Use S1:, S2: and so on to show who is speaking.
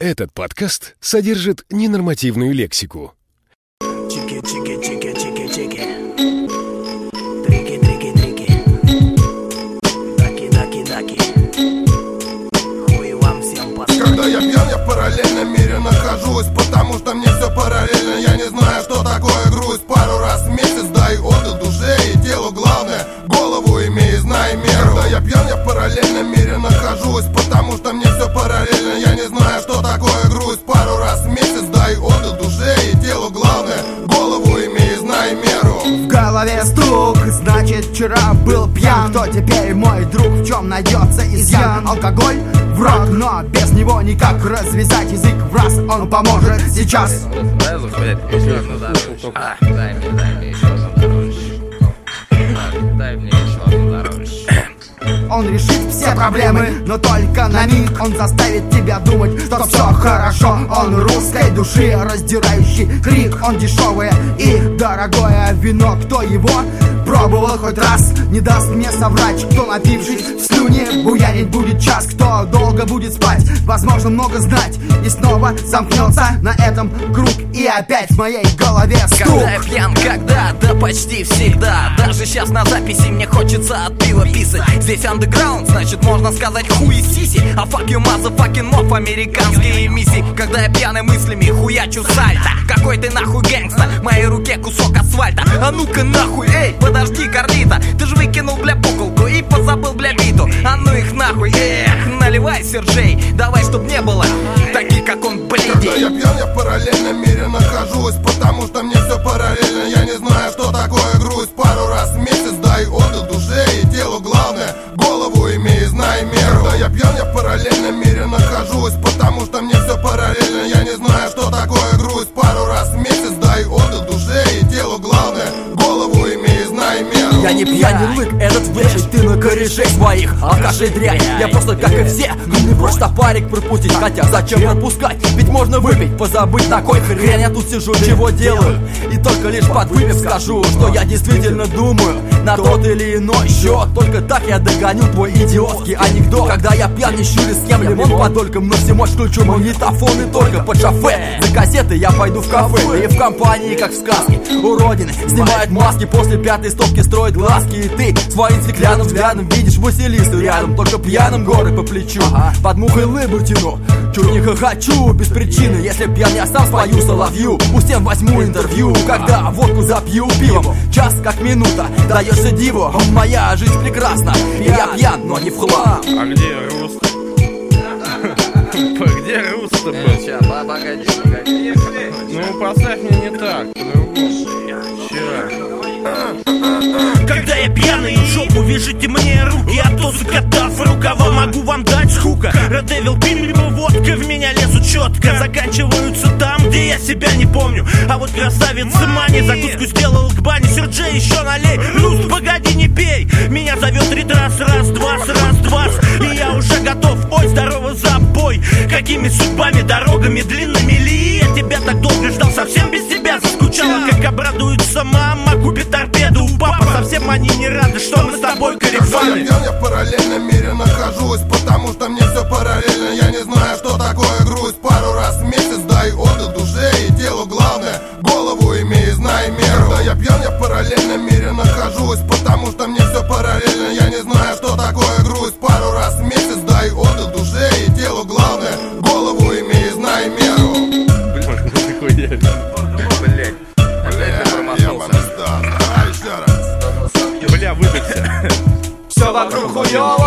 S1: Этот подкаст содержит ненормативную лексику.
S2: Чики, чики, чики, чики, чики. Трики, трики, трики. Даки, даки, даки. Хуй вам всем пос...
S3: Когда я пьян, я в параллельном мире нахожусь Потому что мне все параллельно Я не знаю, что
S4: Кто теперь мой друг, в чем найдется изъян? Алкоголь враг, но без него никак развязать язык в раз Он поможет. Сейчас.
S5: Да, заходит, еще дорожку. А, дай мне, дай мне
S4: Он решит все проблемы, но только на миг Он заставит тебя думать, что все хорошо. Он русской души раздирающий крик. Он дешевое и дорогое вино. Кто его пробовал хоть раз Не даст мне соврать, кто напившись в слюне Буянить будет час, кто долго будет спать. Возможно много знать. И снова замкнется на этом круг. И опять в моей голове стук.
S6: Когда я пьян, когда? Да почти всегда. Даже сейчас на записи мне хочется от пива писать. Здесь андеграунд, значит можно сказать хуй сиси А fuck you motherfucking mob, американские миссии. Когда я пьяный мыслями хуячу сальто. Какой ты нахуй гэнгста, в моей руке кусок асфальта. А ну-ка нахуй, эй, подожди, Карлита. Ты ж выкинул, бля, эх, наливай, Сержей Давай, чтоб не было таких, как он,
S3: Когда я
S6: блядей
S3: пьян, я в параллельном мире нахожусь Потому что мне все параллельно. Я не знаю, что такое грусть. Пару раз в месяц дай отдых душе и телу Главное, голову имей, знай меру. Когда я пьян, я в параллельном мире нахожусь Потому что мне все параллельно. Я не знаю, что такое грусть
S7: Я не пьяный лык, этот вешай ты на корешей своих. Алкашей дрянь, я просто как и все. Ну не просто парик пропустить, хотя зачем пропускать Ведь можно выпить, позабыть такой хрень. Я тут сижу, чего делаю? И только лишь подвыпив скажу, что я действительно думаю На тот или иной счет. Только так я догоню твой идиотский анекдот. Когда я пьян, не щурю с кем лимон подольком На всю мощь включу магнитофон и только под шофе кассеты я пойду в кафе. И в компании, как в сказке Уродины снимают маски. После пятой стопки Строят глазки. И ты своим стеклянным взглядом Видишь Василису рядом, только пьяным горы по плечу. Под мухой лыбу тяну Чуть не хохочу без причины. Если пьян я сам спою соловью. У всем возьму интервью. Когда водку запью пивом. Час как минута, даешься диву Моя жизнь прекрасна. И я пьян, но не в хлам.
S5: А где Руст? Где Руст-то был?
S6: Сейчас, по- погоди, погоди
S5: Ну, поставь мне не так, по-другому. Вчера.
S2: Когда я пьяный в жопу, вяжите мне руки А то закатав рукава, могу вам дать скука Редевил, пиво, водка, в меня лезут четко. Заканчиваются там, где я себя не помню. А вот красавица Мани закуску сделал к бане. Серджей, еще налей, Руст, погоди, не пей. Меня зовет Какими судьбами, дорогами длинными ли? Я тебя так долго ждал, совсем без тебя заскучала. Как обрадуется мама, купит торпеду. У папы Совсем они не рады, что мы с тобой корефаны
S3: я в параллельном мире нахожусь Потому что мне все А